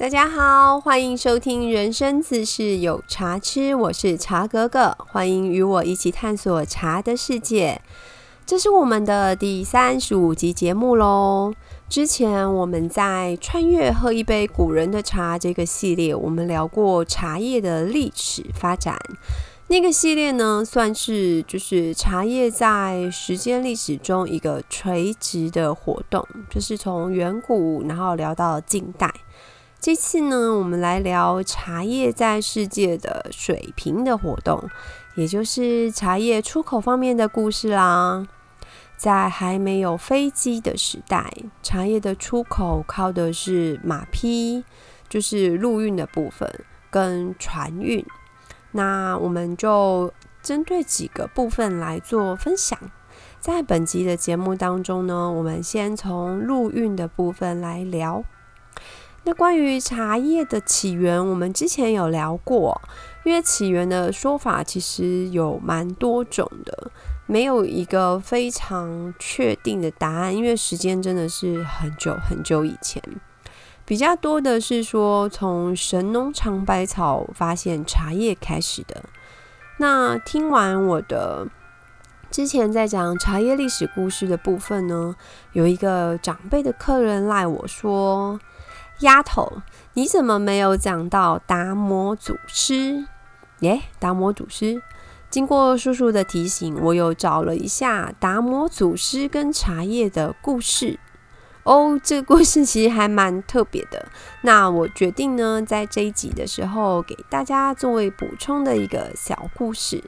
大家好，欢迎收听人生自是有茶吃，我是茶格格，欢迎与我一起探索茶的世界。这是我们的第三十五集节目喽。之前我们在穿越喝一杯古人的茶这个系列，我们聊过茶叶的历史发展。那个系列呢，算是就是茶叶在时间历史中一个垂直的活动，就是从远古然后聊到近代。这次呢，我们来聊茶叶在世界的水平的活动，也就是茶叶出口方面的故事啦。在还没有飞机的时代，茶叶的出口靠的是马匹，就是陆运的部分跟船运。那我们就针对几个部分来做分享。在本集的节目当中呢，我们先从陆运的部分来聊。那关于茶叶的起源，我们之前有聊过，因为起源的说法其实有蛮多种的，没有一个非常确定的答案，因为时间真的是很久很久以前。比较多的是说，从神农尝百草发现茶叶开始的。那听完我的之前在讲茶叶历史故事的部分呢，有一个长辈的客人赖我说：“丫头，你怎么没有讲到达摩祖师？”耶，达摩祖师。经过叔叔的提醒，我又找了一下达摩祖师跟茶叶的故事。哦，这个故事其实还蛮特别的。那我决定呢，在这一集的时候给大家作为补充的一个小故事。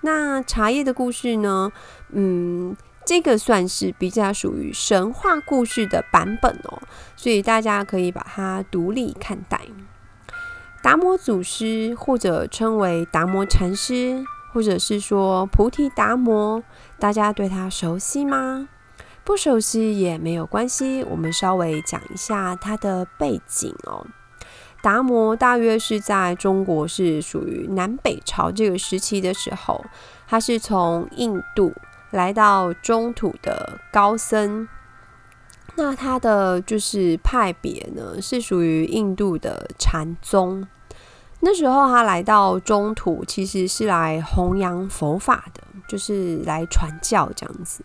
那茶叶的故事呢，嗯，这个算是比较属于神话故事的版本哦，所以大家可以把它独立看待。达摩祖师，或者称为达摩禅师，或者是说菩提达摩，大家对他熟悉吗？不熟悉也没有关系，我们稍微讲一下它的背景哦。达摩大约是在中国是属于南北朝这个时期的时候，他是从印度来到中土的高僧。那他的就是派别呢，是属于印度的禅宗。那时候他来到中土，其实是来弘扬佛法的，就是来传教这样子。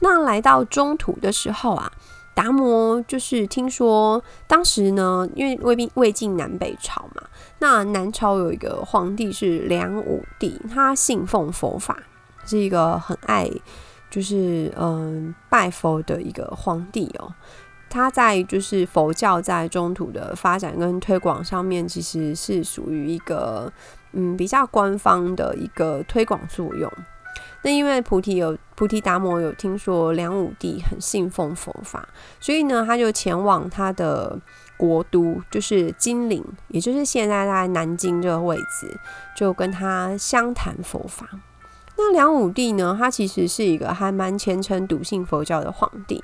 那来到中土的时候啊，达摩就是听说当时呢，因为魏魏晋南北朝嘛，那南朝有一个皇帝是梁武帝，他信奉佛法，是一个很爱就是嗯拜佛的一个皇帝哦。他在就是佛教在中土的发展跟推广上面，其实是属于一个嗯比较官方的一个推广作用。那因为菩提有菩提达摩有听说梁武帝很信奉佛法，所以呢，他就前往他的国都，就是金陵，也就是现在在南京这个位置，就跟他相谈佛法。那梁武帝呢，他其实是一个还蛮虔诚笃信佛教的皇帝。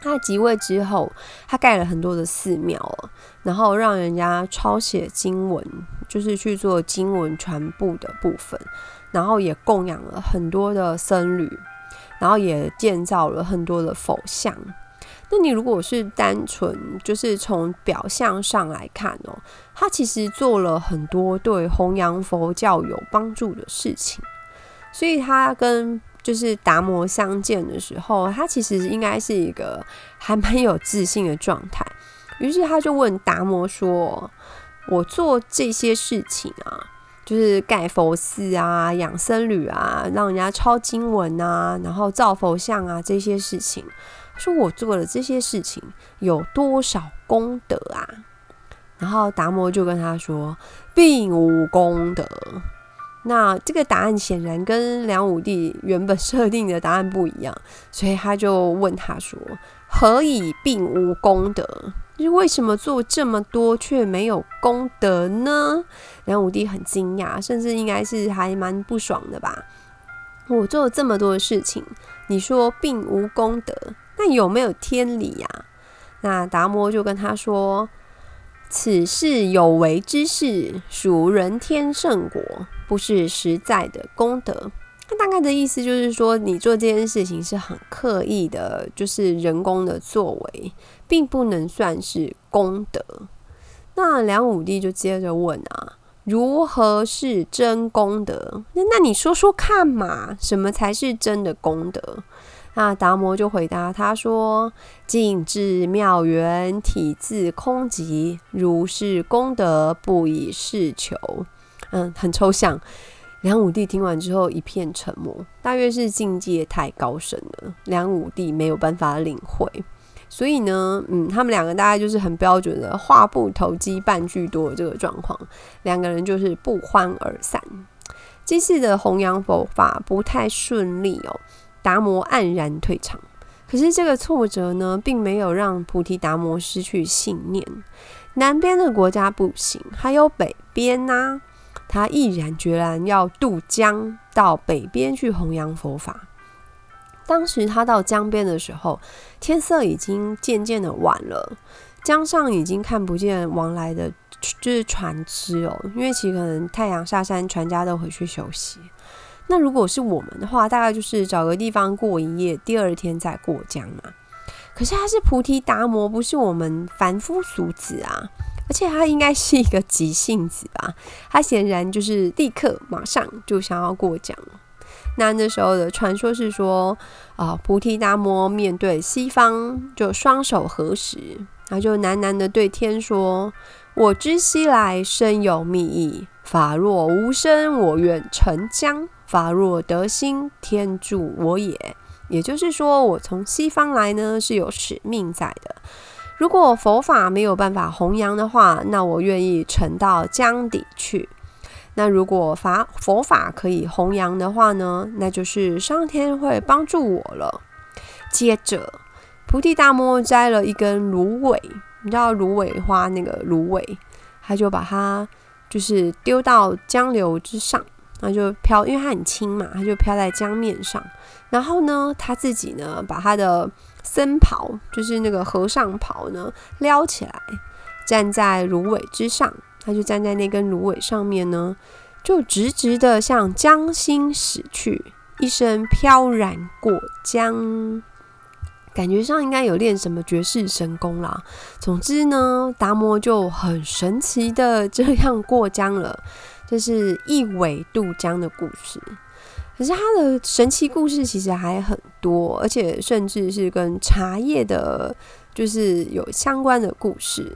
他即位之后，他盖了很多的寺庙，然后让人家抄写经文，就是去做经文传播的部分。然后也供养了很多的僧侣，然后也建造了很多的佛像。那你如果是单纯就是从表象上来看哦，他其实做了很多对弘扬佛教有帮助的事情。所以他跟就是达摩相见的时候，他其实应该是一个还蛮有自信的状态。于是他就问达摩说：“我做这些事情啊？”就是盖佛寺啊，养僧侣啊，让人家抄经文啊，然后造佛像啊，这些事情。说我做了这些事情有多少功德啊？然后达摩就跟他说，并无功德。那这个答案显然跟梁武帝原本设定的答案不一样，所以他就问他说，何以并无功德？就是为什么做这么多却没有功德呢？梁武帝很惊讶，甚至应该是还蛮不爽的吧。我做了这么多的事情，你说并无功德，那有没有天理呀？那达摩就跟他说：“此事有为之事，属人天圣果，不是实在的功德。”那大概的意思就是说，你做这件事情是很刻意的，就是人工的作为，并不能算是功德。那梁武帝就接着问啊，如何是真功德？那那你说说看嘛，什么才是真的功德？那达摩就回答他说：“静至妙缘，体自空寂，如是功德，不以事求。”嗯，很抽象。梁武帝听完之后一片沉默，大约是境界太高深了，梁武帝没有办法领会。所以呢，嗯，他们两个大概就是很标准的话不投机半句多的这个状况，两个人就是不欢而散。这次的弘扬佛法不太顺利哦。达摩黯然退场，可是这个挫折呢，并没有让菩提达摩失去信念。南边的国家不行，还有北边呐，他毅然决然要渡江到北边去弘扬佛法。当时他到江边的时候，天色已经渐渐的晚了，江上已经看不见往来的，就是船只哦，因为其实可能太阳下山，船家都回去休息。那如果是我们的话，大概就是找个地方过一夜，第二天再过江嘛。可是他是菩提达摩，不是我们凡夫俗子啊，而且他应该是一个急性子吧？他显然就是立刻马上就想要过江。那那时候的传说是说，啊，菩提达摩面对西方，就双手合十，然后就喃喃的对天说：“我知西来深有密意，法若无声，我愿沉江。”法若得心，天助我也。也就是说，我从西方来呢，是有使命在的。如果佛法没有办法弘扬的话，那我愿意沉到江底去。那如果法佛法可以弘扬的话呢，那就是上天会帮助我了。接着，菩提大摩摘了一根芦苇，你知道芦苇花那个芦苇，他就把它就是丢到江流之上。然后就飘，因为它很轻嘛，它就飘在江面上。然后呢，他自己呢，把他的僧袍，就是那个和尚袍呢，撩起来，站在芦苇之上。他就站在那根芦苇上面呢，就直直的向江心驶去，一声飘然过江。感觉上应该有练什么绝世神功啦。总之呢，达摩就很神奇的这样过江了。这是一苇渡江的故事，可是它的神奇故事其实还很多，而且甚至是跟茶叶的，就是有相关的故事。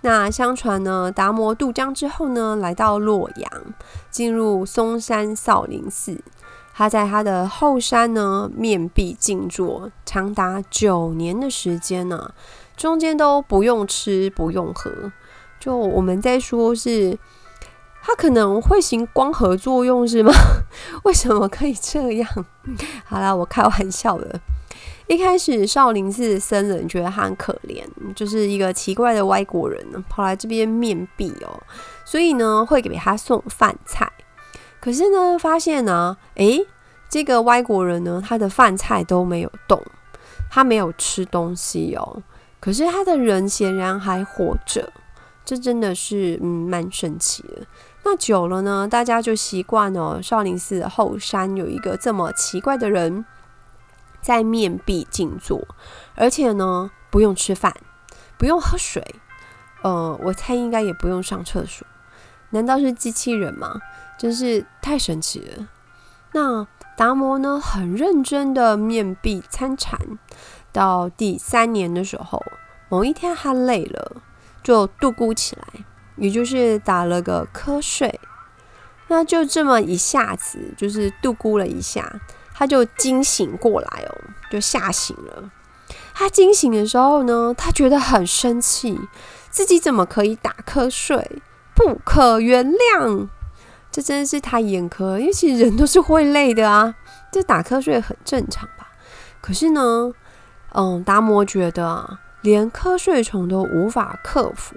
那相传呢，达摩渡江之后呢，来到洛阳，进入嵩山少林寺，他在他的后山呢面壁静坐，长达九年的时间呢，中间都不用吃不用喝，就我们在说是。他可能会行光合作用是吗？为什么可以这样？好啦，我开玩笑的。一开始少林寺僧人觉得他很可怜，就是一个奇怪的外国人呢，跑来这边面壁哦，所以呢会给他送饭菜。可是呢，发现呢，诶，这个外国人呢，他的饭菜都没有动，他没有吃东西哦。可是他的人显然还活着，这真的是嗯蛮神奇的。那久了呢，大家就习惯了少林寺后山有一个这么奇怪的人在面壁静坐，而且呢不用吃饭，不用喝水，呃，我猜应该也不用上厕所。难道是机器人吗？真是太神奇了。那达摩呢，很认真的面壁参禅，到第三年的时候，某一天他累了，就度孤起来。也就是打了个瞌睡，那就这么一下子，就是度咕了一下，他就惊醒过来哦，就吓醒了。他惊醒的时候呢，他觉得很生气，自己怎么可以打瞌睡？不可原谅！这真的是太严苛，因为其实人都是会累的啊，这打瞌睡很正常吧？可是呢，嗯，达摩觉得啊，连瞌睡虫都无法克服。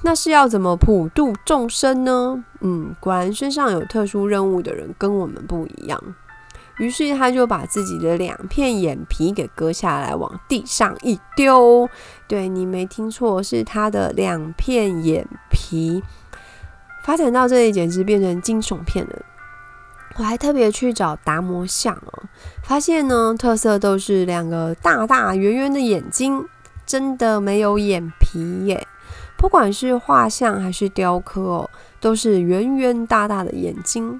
那是要怎么普度众生呢？嗯，果然身上有特殊任务的人跟我们不一样。于是他就把自己的两片眼皮给割下来，往地上一丢。对你没听错，是他的两片眼皮。发展到这里，简直变成惊悚片了。我还特别去找达摩像哦，发现呢，特色都是两个大大圆圆的眼睛，真的没有眼皮耶。不管是画像还是雕刻哦，都是圆圆大大的眼睛。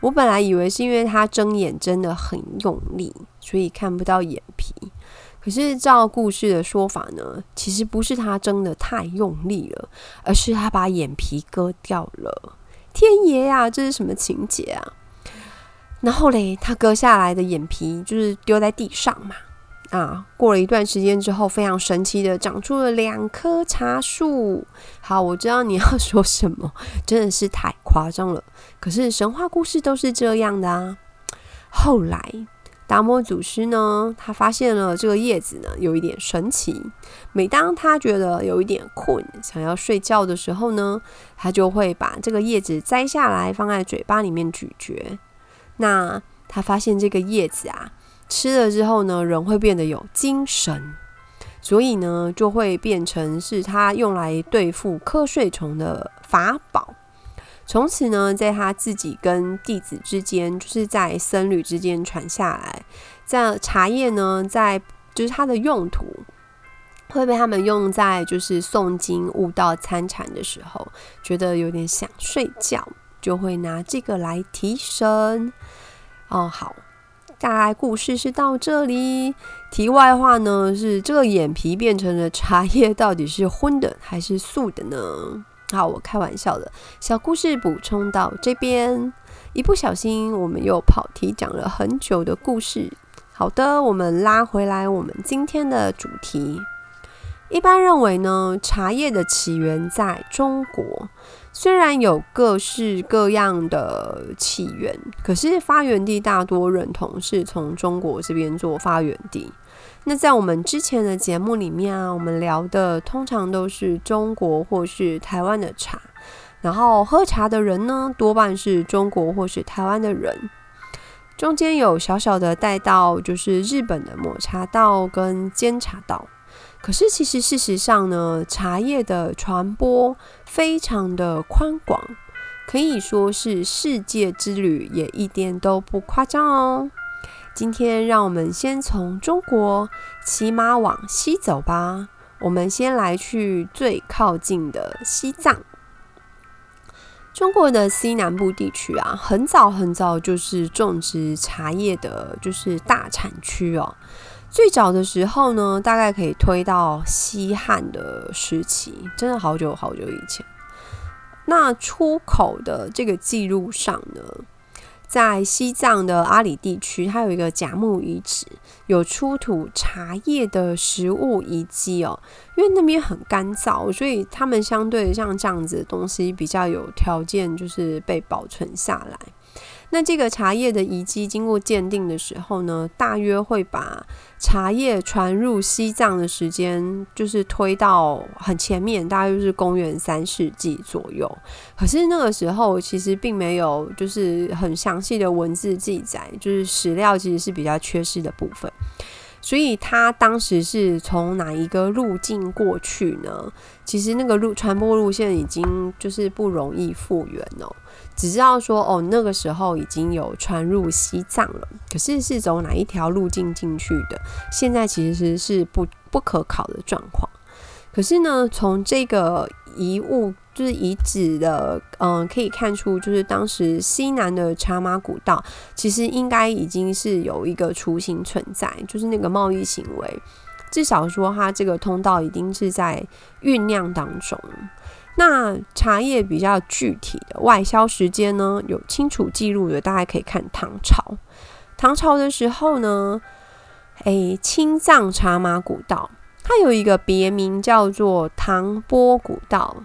我本来以为是因为他睁眼真的很用力，所以看不到眼皮。可是照故事的说法呢，其实不是他睁的太用力了，而是他把眼皮割掉了。天爷呀，这是什么情节啊？然后嘞，他割下来的眼皮就是丢在地上嘛。啊，过了一段时间之后，非常神奇的长出了两棵茶树。好，我知道你要说什么，真的是太夸张了。可是神话故事都是这样的啊。后来达摩祖师呢，他发现了这个叶子呢有一点神奇。每当他觉得有一点困，想要睡觉的时候呢，他就会把这个叶子摘下来，放在嘴巴里面咀嚼。那他发现这个叶子啊。吃了之后呢，人会变得有精神，所以呢，就会变成是他用来对付瞌睡虫的法宝。从此呢，在他自己跟弟子之间，就是在僧侣之间传下来。这茶叶呢，在就是它的用途会被他们用在就是诵经悟道参禅的时候，觉得有点想睡觉，就会拿这个来提神。哦，好。大概故事是到这里。题外话呢，是这个眼皮变成了茶叶，到底是荤的还是素的呢？好，我开玩笑的。小故事补充到这边，一不小心我们又跑题讲了很久的故事。好的，我们拉回来我们今天的主题。一般认为呢，茶叶的起源在中国。虽然有各式各样的起源，可是发源地大多认同是从中国这边做发源地。那在我们之前的节目里面啊，我们聊的通常都是中国或是台湾的茶，然后喝茶的人呢，多半是中国或是台湾的人。中间有小小的带到就是日本的抹茶道跟煎茶道。可是，其实事实上呢，茶叶的传播非常的宽广，可以说是世界之旅，也一点都不夸张哦。今天，让我们先从中国骑马往西走吧。我们先来去最靠近的西藏。中国的西南部地区啊，很早很早就是种植茶叶的，就是大产区哦。最早的时候呢，大概可以推到西汉的时期，真的好久好久以前。那出口的这个记录上呢，在西藏的阿里地区，它有一个甲木遗址，有出土茶叶的食物遗迹哦。因为那边很干燥，所以他们相对像这样子的东西比较有条件，就是被保存下来。那这个茶叶的遗迹经过鉴定的时候呢，大约会把茶叶传入西藏的时间，就是推到很前面，大约就是公元三世纪左右。可是那个时候其实并没有就是很详细的文字记载，就是史料其实是比较缺失的部分。所以他当时是从哪一个路径过去呢？其实那个路传播路线已经就是不容易复原哦。只知道说哦，那个时候已经有传入西藏了，可是是走哪一条路径进去的，现在其实是不不可考的状况。可是呢，从这个遗物就是遗址的，嗯，可以看出，就是当时西南的茶马古道，其实应该已经是有一个雏形存在，就是那个贸易行为，至少说它这个通道一定是在酝酿当中。那茶叶比较具体的外销时间呢，有清楚记录的，大家可以看唐朝。唐朝的时候呢，诶，青藏茶马古道，它有一个别名叫做唐波古道。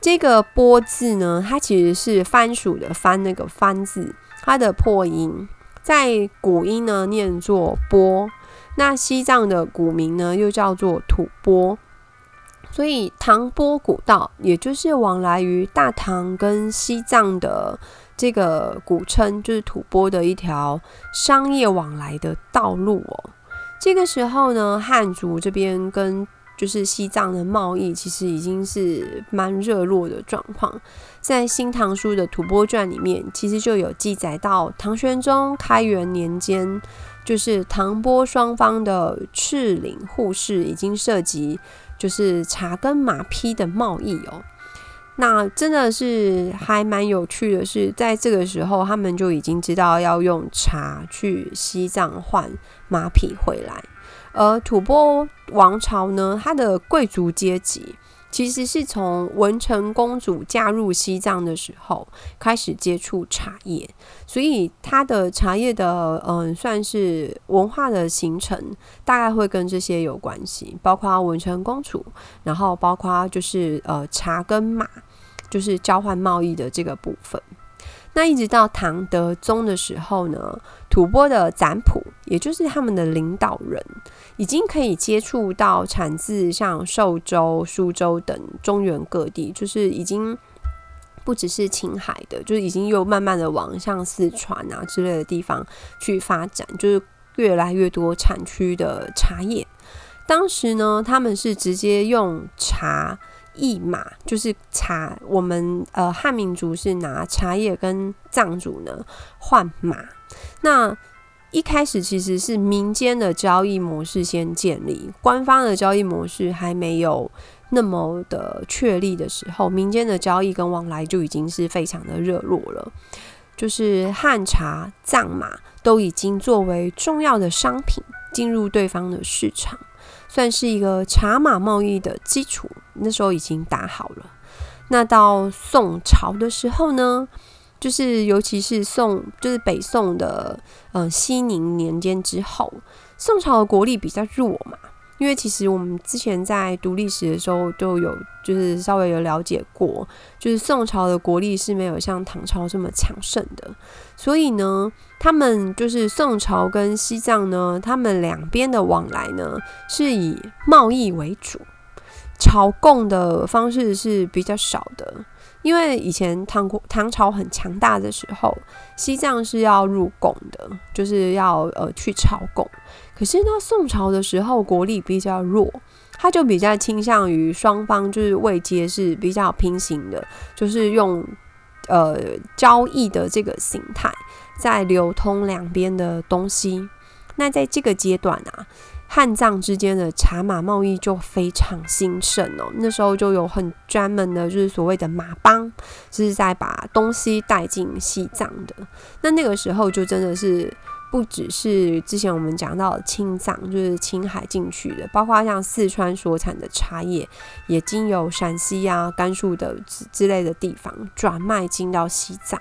这个“波”字呢，它其实是番薯的“番”那个“番”字，它的破音在古音呢念作“波”。那西藏的古名呢，又叫做吐蕃。所以唐波古道，也就是往来于大唐跟西藏的这个古称，就是吐蕃的一条商业往来的道路哦。这个时候呢，汉族这边跟就是西藏的贸易，其实已经是蛮热络的状况。在《新唐书》的《吐蕃传》里面，其实就有记载到唐玄宗开元年间，就是唐波双方的赤岭互市已经涉及。就是茶跟马匹的贸易哦。那真的是还蛮有趣的，是在这个时候，他们就已经知道要用茶去西藏换马匹回来。而吐蕃王朝呢，它的贵族阶级其实是从文成公主嫁入西藏的时候开始接触茶叶，所以它的茶叶的嗯，算是文化的形成，大概会跟这些有关系，包括文成公主，然后包括就是呃茶跟马。就是交换贸易的这个部分。那一直到唐德宗的时候呢，吐蕃的赞普，也就是他们的领导人，已经可以接触到产自像寿州、苏州等中原各地，就是已经不只是青海的，就是已经又慢慢的往像四川啊之类的地方去发展，就是越来越多产区的茶叶。当时呢，他们是直接用茶。一马就是茶，我们呃汉民族是拿茶叶跟藏族呢换马。那一开始其实是民间的交易模式先建立，官方的交易模式还没有那么的确立的时候，民间的交易跟往来就已经是非常的热络了。就是汉茶、藏马都已经作为重要的商品进入对方的市场。算是一个茶马贸易的基础，那时候已经打好了。那到宋朝的时候呢，就是尤其是宋，就是北宋的呃熙宁年间之后，宋朝的国力比较弱嘛。因为其实我们之前在读历史的时候就有，就是稍微有了解过，就是宋朝的国力是没有像唐朝这么强盛的，所以呢，他们就是宋朝跟西藏呢，他们两边的往来呢是以贸易为主，朝贡的方式是比较少的。因为以前唐国唐朝很强大的时候，西藏是要入贡的，就是要呃去朝贡。可是到，宋朝的时候国力比较弱，他就比较倾向于双方就是位阶是比较平行的，就是用呃交易的这个形态在流通两边的东西。那在这个阶段啊。汉藏之间的茶马贸易就非常兴盛哦，那时候就有很专门的，就是所谓的马帮，就是在把东西带进西藏的。那那个时候就真的是不只是之前我们讲到的青藏，就是青海进去的，包括像四川所产的茶叶，也经由陕西啊、甘肃的之之类的地方转卖进到西藏。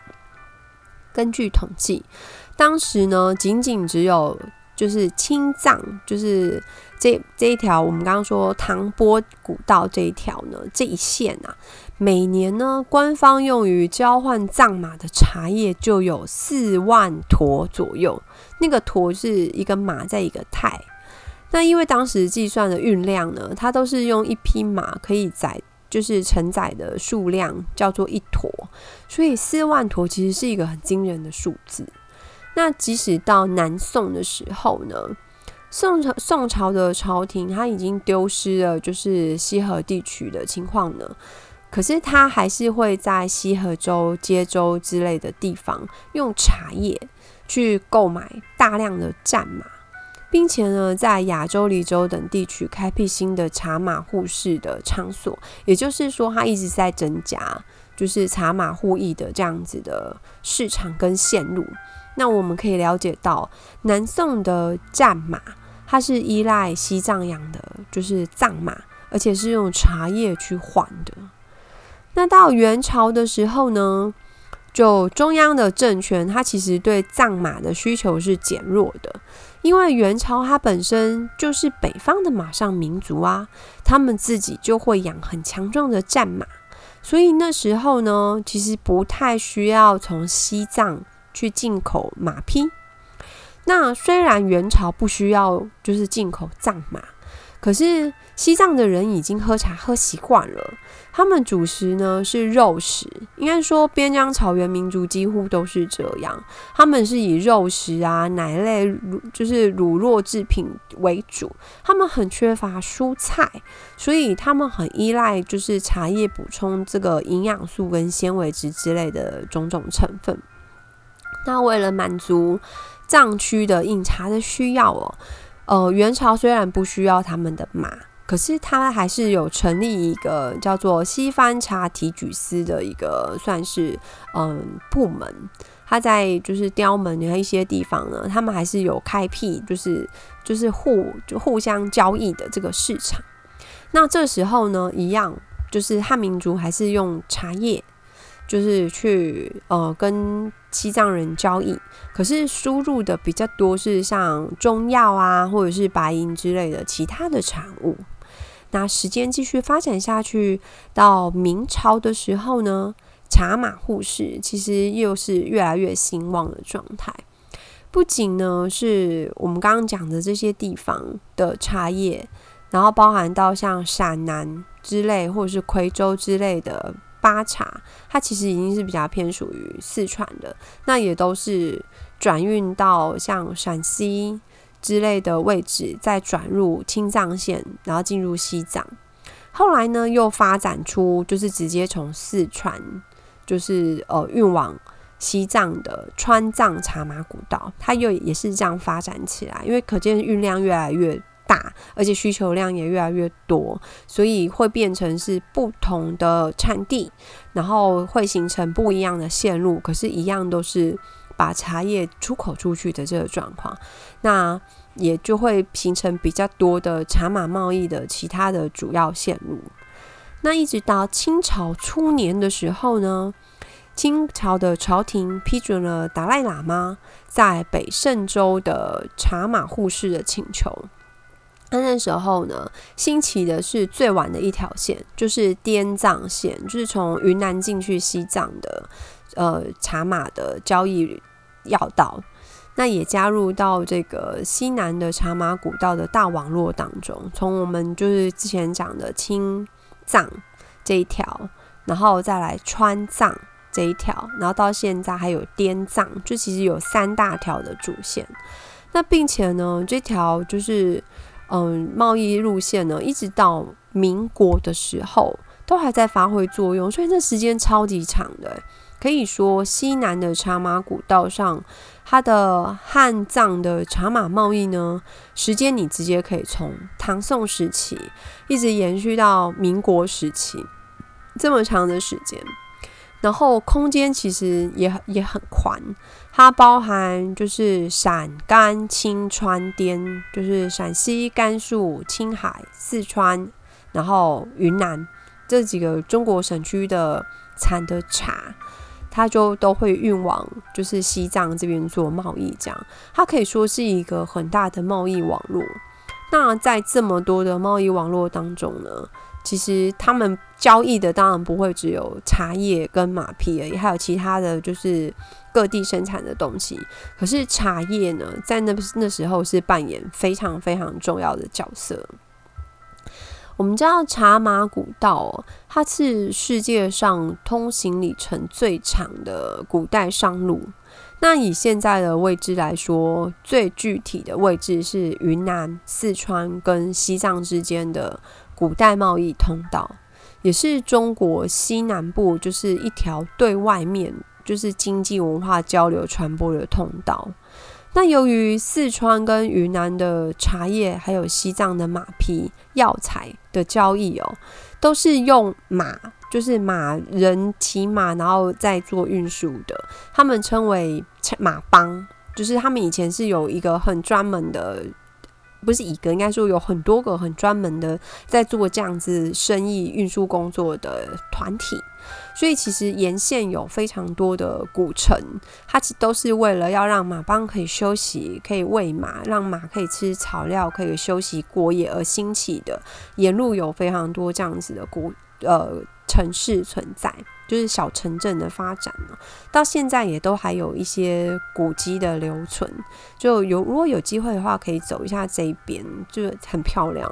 根据统计，当时呢，仅仅只有。就是青藏，就是这这一条，我们刚刚说唐波古道这一条呢，这一线啊，每年呢，官方用于交换藏马的茶叶就有四万坨左右。那个坨是一个马在一个太。那因为当时计算的运量呢，它都是用一匹马可以载，就是承载的数量叫做一坨，所以四万坨其实是一个很惊人的数字。那即使到南宋的时候呢，宋朝宋朝的朝廷他已经丢失了就是西河地区的情况呢，可是他还是会在西河州、接州之类的地方用茶叶去购买大量的战马，并且呢，在亚洲、黎州等地区开辟新的茶马互市的场所，也就是说，他一直在增加就是茶马互易的这样子的市场跟线路。那我们可以了解到，南宋的战马，它是依赖西藏养的，就是藏马，而且是用茶叶去换的。那到元朝的时候呢，就中央的政权，它其实对藏马的需求是减弱的，因为元朝它本身就是北方的马上民族啊，他们自己就会养很强壮的战马，所以那时候呢，其实不太需要从西藏。去进口马匹，那虽然元朝不需要就是进口藏马，可是西藏的人已经喝茶喝习惯了，他们主食呢是肉食，应该说边疆草原民族几乎都是这样，他们是以肉食啊、奶类、就是乳酪制品为主，他们很缺乏蔬菜，所以他们很依赖就是茶叶补充这个营养素跟纤维质之类的种种成分。那为了满足藏区的饮茶的需要哦，呃，元朝虽然不需要他们的马，可是他还是有成立一个叫做西番茶提举司的一个算是嗯部门。他在就是雕门的一些地方呢，他们还是有开辟，就是就是互就互相交易的这个市场。那这时候呢，一样就是汉民族还是用茶叶，就是去呃跟西藏人交易，可是输入的比较多是像中药啊，或者是白银之类的其他的产物。那时间继续发展下去，到明朝的时候呢？茶马互市其实又是越来越兴旺的状态，不仅呢是我们刚刚讲的这些地方的茶叶，然后包含到像陕南之类或者是夔州之类的巴茶，它其实已经是比较偏属于四川的，那也都是转运到像陕西之类的位置，再转入青藏线，然后进入西藏。后来呢，又发展出就是直接从四川。就是呃运往西藏的川藏茶马古道，它又也是这样发展起来，因为可见运量越来越大，而且需求量也越来越多，所以会变成是不同的产地，然后会形成不一样的线路，可是，一样都是把茶叶出口出去的这个状况，那也就会形成比较多的茶马贸易的其他的主要线路。那一直到清朝初年的时候呢，清朝的朝廷批准了达赖喇嘛在北胜州的茶马互市的请求。那那时候呢，兴起的是最晚的一条线，就是滇藏线，就是从云南进去西藏的呃茶马的交易要道。那也加入到这个西南的茶马古道的大网络当中。从我们就是之前讲的青。藏这一条，然后再来川藏这一条，然后到现在还有滇藏，就其实有三大条的主线。那并且呢，这条就是嗯贸易路线呢，一直到民国的时候都还在发挥作用，所以这时间超级长的。可以说，西南的茶马古道上，它的汉藏的茶马贸易呢，时间你直接可以从唐宋时期一直延续到民国时期，这么长的时间。然后空间其实也也很宽，它包含就是陕甘青川滇，就是陕西、甘肃、青海、四川，然后云南这几个中国省区的产的茶。它就都会运往就是西藏这边做贸易，这样它可以说是一个很大的贸易网络。那在这么多的贸易网络当中呢，其实他们交易的当然不会只有茶叶跟马匹而已，还有其他的就是各地生产的东西。可是茶叶呢，在那那时候是扮演非常非常重要的角色。我们知道茶马古道，它是世界上通行里程最长的古代商路。那以现在的位置来说，最具体的位置是云南、四川跟西藏之间的古代贸易通道，也是中国西南部就是一条对外面就是经济文化交流传播的通道。那由于四川跟云南的茶叶，还有西藏的马匹、药材的交易哦，都是用马，就是马人骑马，然后再做运输的。他们称为马帮，就是他们以前是有一个很专门的。不是一个，应该说有很多个很专门的在做这样子生意运输工作的团体，所以其实沿线有非常多的古城，它其都是为了要让马帮可以休息、可以喂马，让马可以吃草料、可以休息过夜而兴起的。沿路有非常多这样子的古呃城市存在。就是小城镇的发展呢，到现在也都还有一些古迹的留存。就有如果有机会的话，可以走一下这一边，就很漂亮。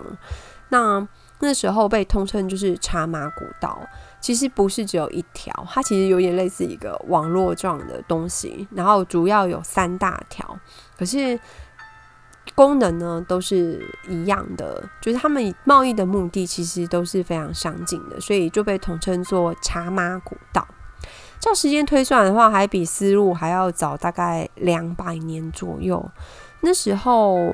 那那时候被通称就是茶马古道，其实不是只有一条，它其实有点类似一个网络状的东西，然后主要有三大条，可是。功能呢都是一样的，就是他们贸易的目的其实都是非常相近的，所以就被统称作茶马古道。照时间推算的话，还比丝路还要早大概两百年左右。那时候，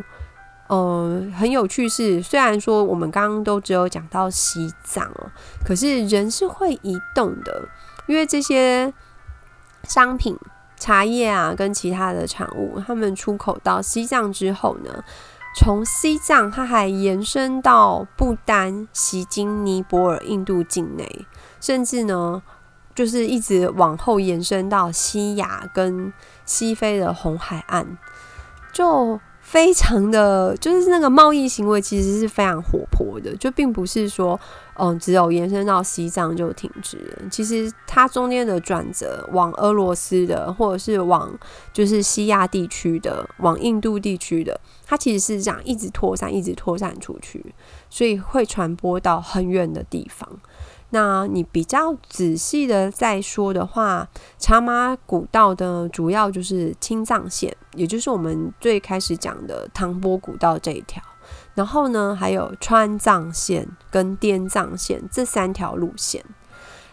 呃，很有趣是，虽然说我们刚刚都只有讲到西藏哦，可是人是会移动的，因为这些商品、茶叶啊，跟其他的产物，他们出口到西藏之后呢，从西藏它还延伸到不丹、西京、尼泊尔、印度境内，甚至呢，就是一直往后延伸到西亚跟西非的红海岸，就。非常的就是那个贸易行为其实是非常活泼的，就并不是说，嗯，只有延伸到西藏就停止了。其实它中间的转折，往俄罗斯的，或者是往就是西亚地区的，往印度地区的，它其实是这样一直扩散，一直扩散出去，所以会传播到很远的地方。那你比较仔细的再说的话，茶马古道的主要就是青藏线，也就是我们最开始讲的唐波古道这一条。然后呢，还有川藏线跟滇藏线这三条路线。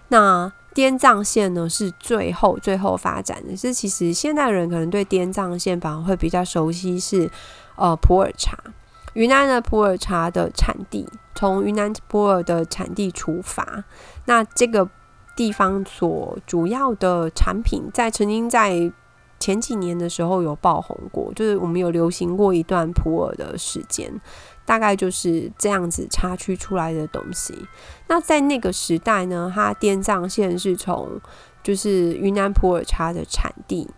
那滇藏线呢是最后最后发展的，是其实现代人可能对滇藏线反而会比较熟悉，是呃普洱茶。云南的普洱茶的产地，从云南普洱的产地出发，那这个地方所主要的产品，在曾经在前几年的时候有爆红过，就是我们有流行过一段普洱的时间，大概就是这样子插曲出来的东西。那在那个时代呢，它滇藏线是从就是云南普洱茶的产地，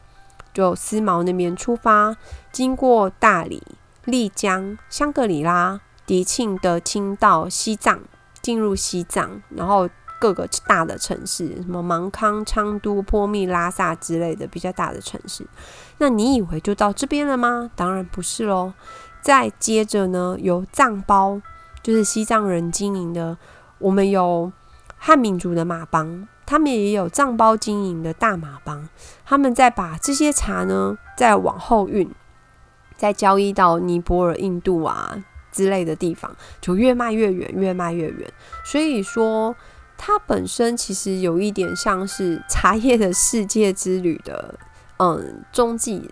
就思茅那边出发，经过大理。丽江、香格里拉、迪庆的青到西藏，进入西藏，然后各个大的城市，什么芒康、昌都、波密、拉萨之类的比较大的城市。那你以为就到这边了吗？当然不是喽。再接着呢，有藏包，就是西藏人经营的。我们有汉民族的马帮，他们也有藏包经营的大马帮。他们再把这些茶呢，再往后运。再交易到尼泊尔、印度啊之类的地方，就越卖越远，越卖越远。所以说，它本身其实有一点像是茶叶的世界之旅的，嗯，中继，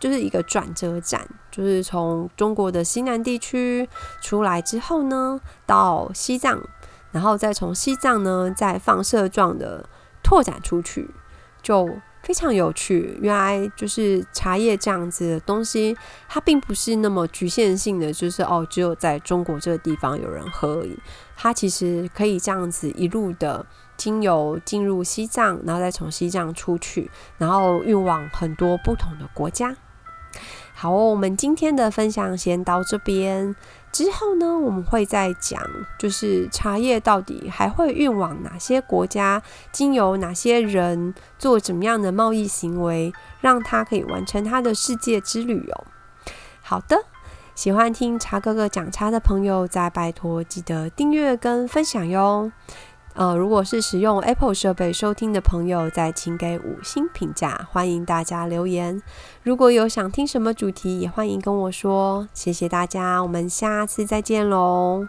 就是一个转折站，就是从中国的西南地区出来之后呢，到西藏，然后再从西藏呢，再放射状的拓展出去，就。非常有趣，原来就是茶叶这样子的东西，它并不是那么局限性的，就是哦，只有在中国这个地方有人喝而已。它其实可以这样子一路的经由进入西藏，然后再从西藏出去，然后运往很多不同的国家。好，我们今天的分享先到这边。之后呢，我们会再讲，就是茶叶到底还会运往哪些国家，经由哪些人做怎么样的贸易行为，让它可以完成它的世界之旅哦。好的，喜欢听茶哥哥讲茶的朋友，再拜托记得订阅跟分享哟。呃，如果是使用 Apple 设备收听的朋友，再请给五星评价，欢迎大家留言。如果有想听什么主题，也欢迎跟我说。谢谢大家，我们下次再见喽。